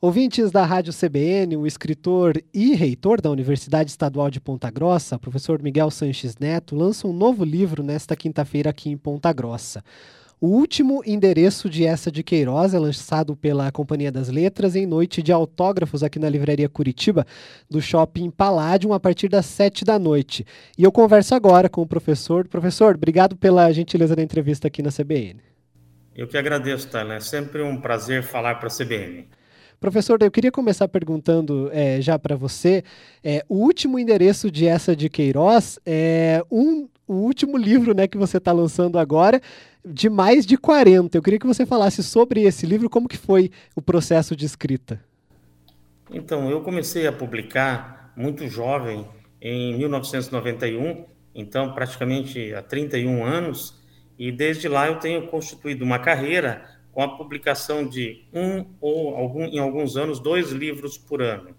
Ouvintes da Rádio CBN, o escritor e reitor da Universidade Estadual de Ponta Grossa, professor Miguel Sanches Neto, lança um novo livro nesta quinta-feira aqui em Ponta Grossa. O último endereço de essa de Queiroz é lançado pela Companhia das Letras em noite de autógrafos aqui na Livraria Curitiba, do Shopping Palladium, a partir das sete da noite. E eu converso agora com o professor. Professor, obrigado pela gentileza da entrevista aqui na CBN. Eu que agradeço, Tânia. É sempre um prazer falar para a CBN. Professor, eu queria começar perguntando é, já para você, é, o último endereço de essa de Queiroz é um, o último livro né, que você está lançando agora, de mais de 40. Eu queria que você falasse sobre esse livro, como que foi o processo de escrita. Então, eu comecei a publicar muito jovem, em 1991, então praticamente há 31 anos, e desde lá eu tenho constituído uma carreira com a publicação de um ou algum, em alguns anos dois livros por ano.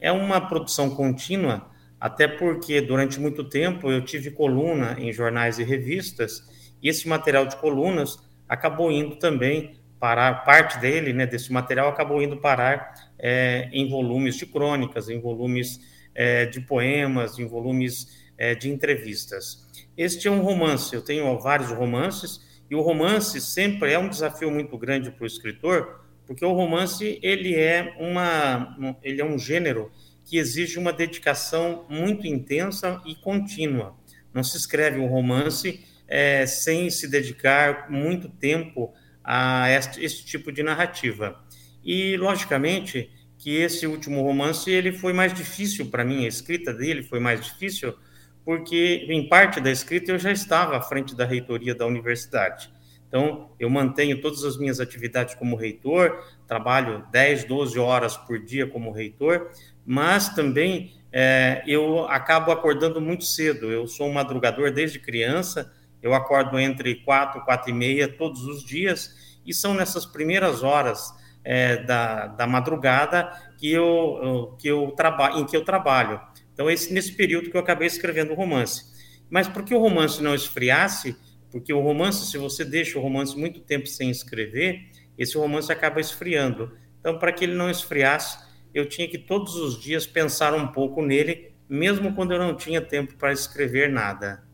É uma produção contínua, até porque durante muito tempo eu tive coluna em jornais e revistas e esse material de colunas acabou indo também parar parte dele, né, desse material acabou indo parar é, em volumes de crônicas, em volumes é, de poemas, em volumes é, de entrevistas. Este é um romance. Eu tenho vários romances e o romance sempre é um desafio muito grande para o escritor, porque o romance ele é uma ele é um gênero que exige uma dedicação muito intensa e contínua. Não se escreve um romance é, sem se dedicar muito tempo a este, este tipo de narrativa. E logicamente que esse último romance ele foi mais difícil para mim, a escrita dele foi mais difícil porque em parte da escrita eu já estava à frente da reitoria da universidade. Então, eu mantenho todas as minhas atividades como reitor, trabalho 10, 12 horas por dia como reitor, mas também é, eu acabo acordando muito cedo. Eu sou um madrugador desde criança, eu acordo entre 4 4 e meia todos os dias, e são nessas primeiras horas é, da, da madrugada que eu, que eu trabalho, em que eu trabalho. Então, esse, nesse período que eu acabei escrevendo o romance. Mas para que o romance não esfriasse, porque o romance, se você deixa o romance muito tempo sem escrever, esse romance acaba esfriando. Então, para que ele não esfriasse, eu tinha que todos os dias pensar um pouco nele, mesmo quando eu não tinha tempo para escrever nada.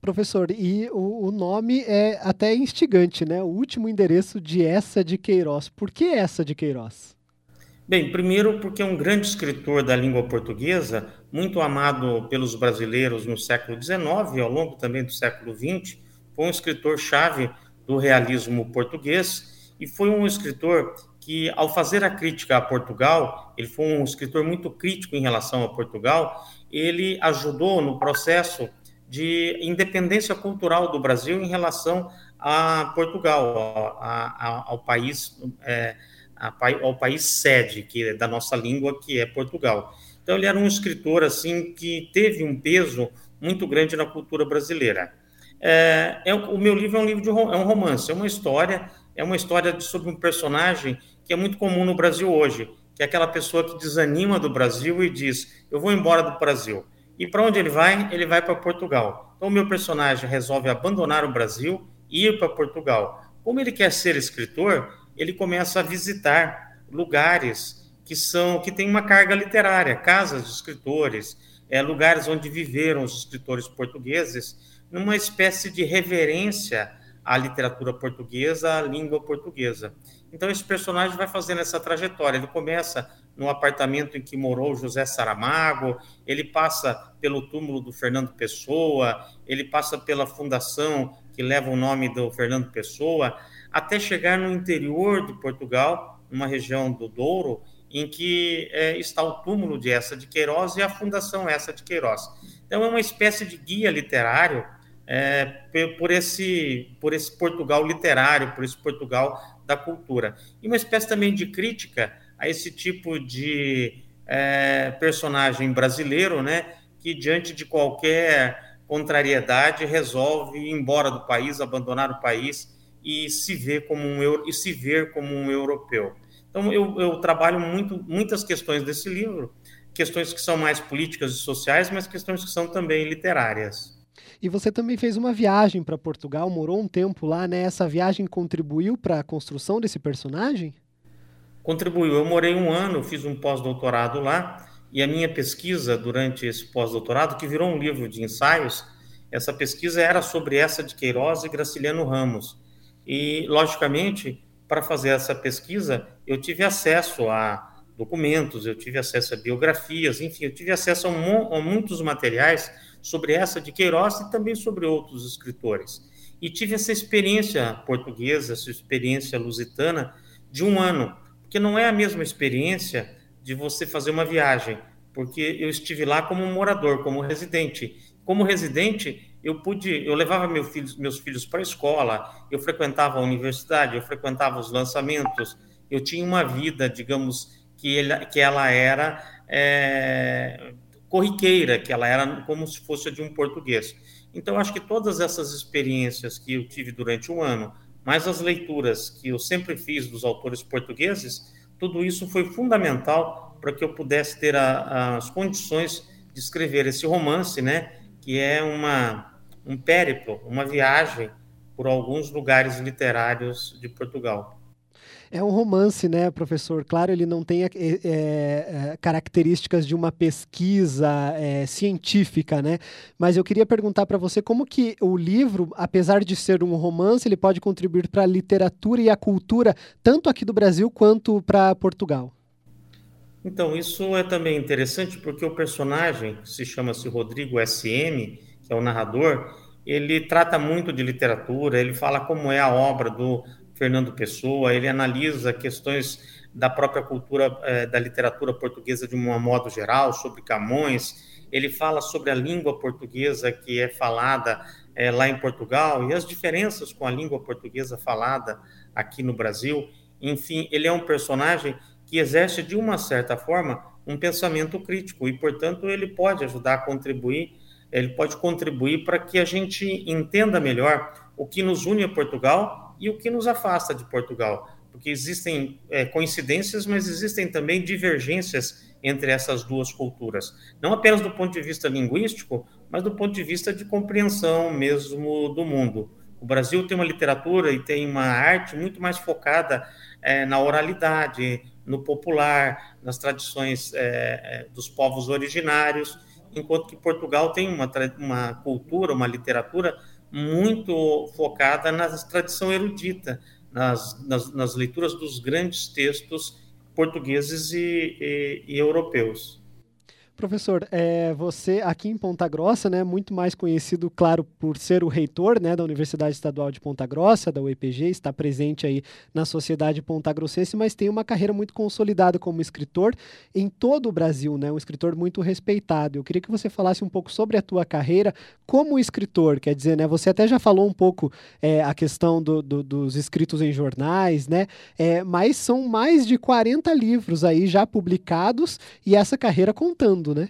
Professor, e o, o, nome é até instigante, né? O último endereço de essa de Queiroz. Por que essa de Queiroz? Bem, primeiro porque é um grande escritor da língua portuguesa, muito amado pelos brasileiros no século XIX e ao longo também do século XX, foi um escritor-chave do realismo português e foi um escritor que, ao fazer a crítica a Portugal, ele foi um escritor muito crítico em relação a Portugal, ele ajudou no processo de independência cultural do Brasil em relação a Portugal, a, a, ao país é, ao país sede que é da nossa língua, que é Portugal. Então ele era um escritor assim que teve um peso muito grande na cultura brasileira. É, é o meu livro é um livro de é um romance, é uma história, é uma história sobre um personagem que é muito comum no Brasil hoje, que é aquela pessoa que desanima do Brasil e diz: eu vou embora do Brasil. E para onde ele vai? Ele vai para Portugal. Então o meu personagem resolve abandonar o Brasil e ir para Portugal. Como ele quer ser escritor, ele começa a visitar lugares que são que têm uma carga literária, casas de escritores, é, lugares onde viveram os escritores portugueses, numa espécie de reverência à literatura portuguesa, à língua portuguesa. Então esse personagem vai fazendo essa trajetória. Ele começa no apartamento em que morou José Saramago, ele passa pelo túmulo do Fernando Pessoa, ele passa pela fundação que leva o nome do Fernando Pessoa, até chegar no interior de Portugal, numa região do Douro, em que é, está o túmulo de Essa de Queiroz e a Fundação Essa de Queiroz. Então é uma espécie de guia literário é, por, esse, por esse Portugal literário, por esse Portugal da cultura. E uma espécie também de crítica a esse tipo de é, personagem brasileiro, né, que diante de qualquer contrariedade resolve ir embora do país, abandonar o país e se ver como um e se ver como um europeu. Então eu, eu trabalho muito muitas questões desse livro, questões que são mais políticas e sociais, mas questões que são também literárias. E você também fez uma viagem para Portugal, morou um tempo lá, né? Essa viagem contribuiu para a construção desse personagem? contribuiu. Eu morei um ano, fiz um pós-doutorado lá, e a minha pesquisa durante esse pós-doutorado, que virou um livro de ensaios, essa pesquisa era sobre essa de Queiroz e Graciliano Ramos. E, logicamente, para fazer essa pesquisa, eu tive acesso a documentos, eu tive acesso a biografias, enfim, eu tive acesso a, a muitos materiais sobre essa de Queiroz e também sobre outros escritores. E tive essa experiência portuguesa, essa experiência lusitana de um ano, porque não é a mesma experiência de você fazer uma viagem, porque eu estive lá como morador, como residente. Como residente, eu pude, eu levava meus filhos para a escola, eu frequentava a universidade, eu frequentava os lançamentos, eu tinha uma vida, digamos, que, ele, que ela era é, corriqueira, que ela era como se fosse de um português. Então, acho que todas essas experiências que eu tive durante um ano, mais as leituras que eu sempre fiz dos autores portugueses, tudo isso foi fundamental para que eu pudesse ter a, as condições de escrever esse romance, né, que é uma, um périplo, uma viagem por alguns lugares literários de Portugal. É um romance, né, professor? Claro, ele não tem é, é, é, características de uma pesquisa é, científica, né? Mas eu queria perguntar para você como que o livro, apesar de ser um romance, ele pode contribuir para a literatura e a cultura, tanto aqui do Brasil quanto para Portugal. Então, isso é também interessante porque o personagem, que se chama-se Rodrigo SM, que é o narrador, ele trata muito de literatura, ele fala como é a obra do Fernando Pessoa, ele analisa questões da própria cultura eh, da literatura portuguesa de um modo geral, sobre Camões, ele fala sobre a língua portuguesa que é falada eh, lá em Portugal e as diferenças com a língua portuguesa falada aqui no Brasil. Enfim, ele é um personagem que exerce, de uma certa forma, um pensamento crítico e, portanto, ele pode ajudar a contribuir, ele pode contribuir para que a gente entenda melhor o que nos une a Portugal e o que nos afasta de Portugal, porque existem é, coincidências, mas existem também divergências entre essas duas culturas, não apenas do ponto de vista linguístico, mas do ponto de vista de compreensão mesmo do mundo. O Brasil tem uma literatura e tem uma arte muito mais focada é, na oralidade, no popular, nas tradições é, é dos povos originários, enquanto que Portugal tem uma, uma cultura, uma literatura muito focada na tradição erudita, nas, nas, nas leituras dos grandes textos portugueses e, e, e europeus. Professor, é, você aqui em Ponta Grossa, né, muito mais conhecido, claro, por ser o reitor né, da Universidade Estadual de Ponta Grossa, da UEPG, está presente aí na sociedade pontagrossense, mas tem uma carreira muito consolidada como escritor em todo o Brasil, né, um escritor muito respeitado. Eu queria que você falasse um pouco sobre a tua carreira como escritor, quer dizer, né, você até já falou um pouco é, a questão do, do, dos escritos em jornais, né, é, mas são mais de 40 livros aí já publicados e essa carreira contando né?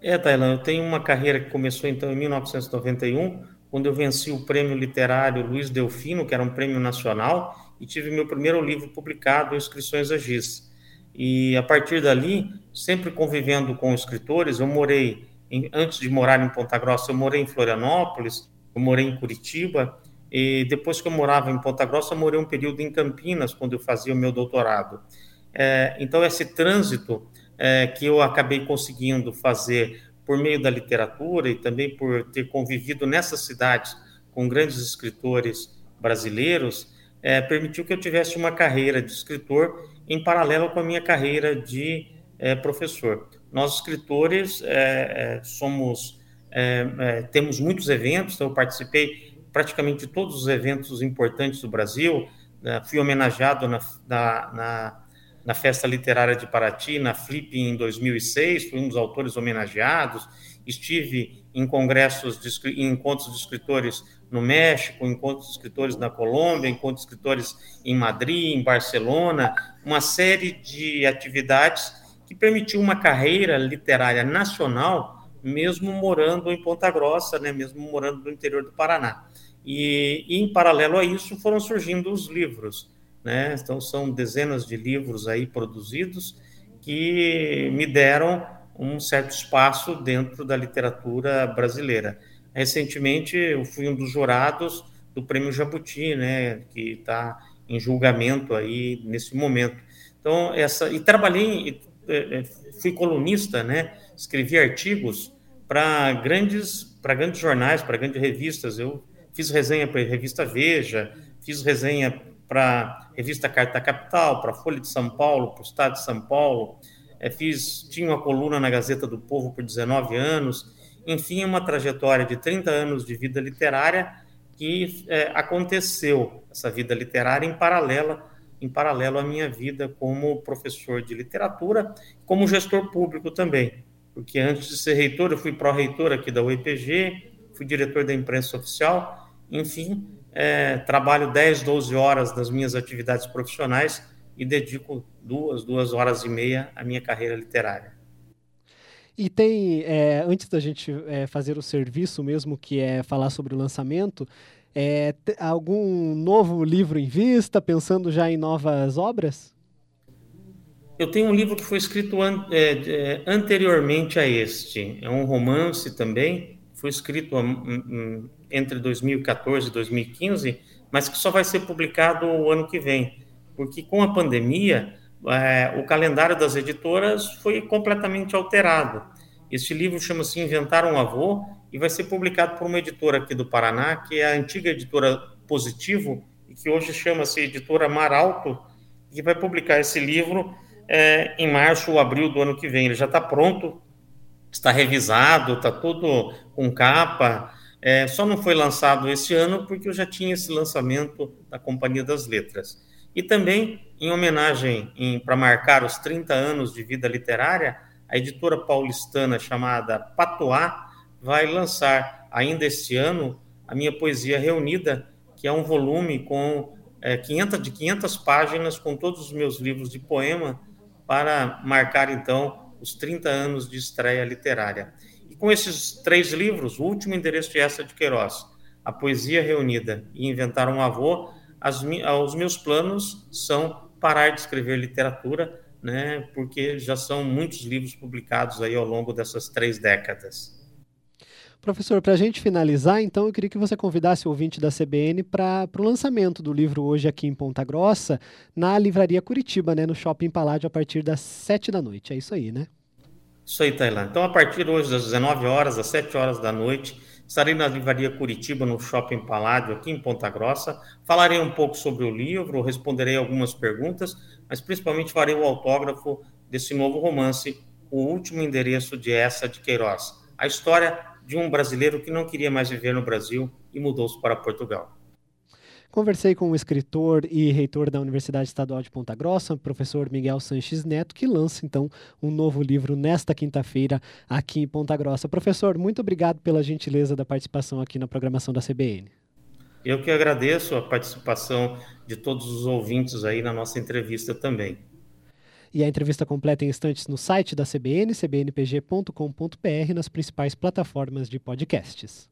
É, Tailan, eu tenho uma carreira que começou então em 1991, quando eu venci o prêmio literário Luiz Delfino, que era um prêmio nacional, e tive meu primeiro livro publicado, Inscrições a Giz. E a partir dali, sempre convivendo com escritores, eu morei, em, antes de morar em Ponta Grossa, eu morei em Florianópolis, eu morei em Curitiba, e depois que eu morava em Ponta Grossa, eu morei um período em Campinas, quando eu fazia o meu doutorado. É, então, esse trânsito é, que eu acabei conseguindo fazer por meio da literatura e também por ter convivido nessas cidades com grandes escritores brasileiros, é, permitiu que eu tivesse uma carreira de escritor em paralelo com a minha carreira de é, professor. Nós escritores é, é, somos é, temos muitos eventos, então eu participei praticamente de todos os eventos importantes do Brasil, né, fui homenageado na, na, na na Festa Literária de Paraty, na Flip, em 2006, fui um dos autores homenageados. Estive em congressos, de, em encontros de escritores no México, encontros de escritores na Colômbia, encontros de escritores em Madrid, em Barcelona, uma série de atividades que permitiu uma carreira literária nacional, mesmo morando em Ponta Grossa, né, mesmo morando no interior do Paraná. E, e em paralelo a isso foram surgindo os livros né? Então são dezenas de livros aí produzidos que me deram um certo espaço dentro da literatura brasileira. Recentemente eu fui um dos jurados do Prêmio Jabuti, né, que está em julgamento aí nesse momento. Então, essa. E trabalhei, fui colunista, né? Escrevi artigos para grandes, para grandes jornais, para grandes revistas. Eu fiz resenha para a revista Veja, fiz resenha para revista Carta Capital, para Folha de São Paulo, para o Estado de São Paulo. É, fiz, tinha uma coluna na Gazeta do Povo por 19 anos. Enfim, uma trajetória de 30 anos de vida literária que é, aconteceu, essa vida literária, em paralelo, em paralelo à minha vida como professor de literatura, como gestor público também. Porque antes de ser reitor, eu fui pró-reitor aqui da UEPG, fui diretor da imprensa oficial, enfim, é, trabalho 10, 12 horas das minhas atividades profissionais e dedico duas, duas horas e meia à minha carreira literária. E tem, é, antes da gente é, fazer o serviço mesmo, que é falar sobre o lançamento, é, algum novo livro em vista, pensando já em novas obras? Eu tenho um livro que foi escrito an é, é, anteriormente a este. É um romance também, foi escrito entre 2014 e 2015, mas que só vai ser publicado o ano que vem, porque com a pandemia é, o calendário das editoras foi completamente alterado. Este livro chama-se Inventar um Avô e vai ser publicado por uma editora aqui do Paraná, que é a antiga editora Positivo, e que hoje chama-se Editora Maralto, que vai publicar esse livro é, em março ou abril do ano que vem. Ele já está pronto, está revisado, está tudo com capa, é, só não foi lançado esse ano porque eu já tinha esse lançamento da Companhia das Letras. E também, em homenagem, para marcar os 30 anos de vida literária, a editora paulistana chamada Patois vai lançar ainda este ano a minha poesia reunida, que é um volume com é, 500, de 500 páginas com todos os meus livros de poema para marcar então os 30 anos de estreia literária com esses três livros, o último endereço de essa de Queiroz, a poesia reunida e inventar um avô, as, os meus planos são parar de escrever literatura, né, porque já são muitos livros publicados aí ao longo dessas três décadas. Professor, para a gente finalizar, então, eu queria que você convidasse o ouvinte da CBN para o lançamento do livro hoje aqui em Ponta Grossa, na Livraria Curitiba, né, no Shopping Paládio, a partir das sete da noite. É isso aí, né? Isso aí, Tailândia. Então, a partir hoje, das 19 horas às 7 horas da noite, estarei na Livraria Curitiba, no Shopping Paládio, aqui em Ponta Grossa. Falarei um pouco sobre o livro, responderei algumas perguntas, mas principalmente farei o autógrafo desse novo romance, O Último Endereço de Essa de Queiroz. A história de um brasileiro que não queria mais viver no Brasil e mudou-se para Portugal. Conversei com o escritor e reitor da Universidade Estadual de Ponta Grossa, professor Miguel Sanches Neto, que lança então um novo livro nesta quinta-feira aqui em Ponta Grossa. Professor, muito obrigado pela gentileza da participação aqui na programação da CBN. Eu que agradeço a participação de todos os ouvintes aí na nossa entrevista também. E a entrevista completa em instantes no site da CBN, cbnpg.com.br, nas principais plataformas de podcasts.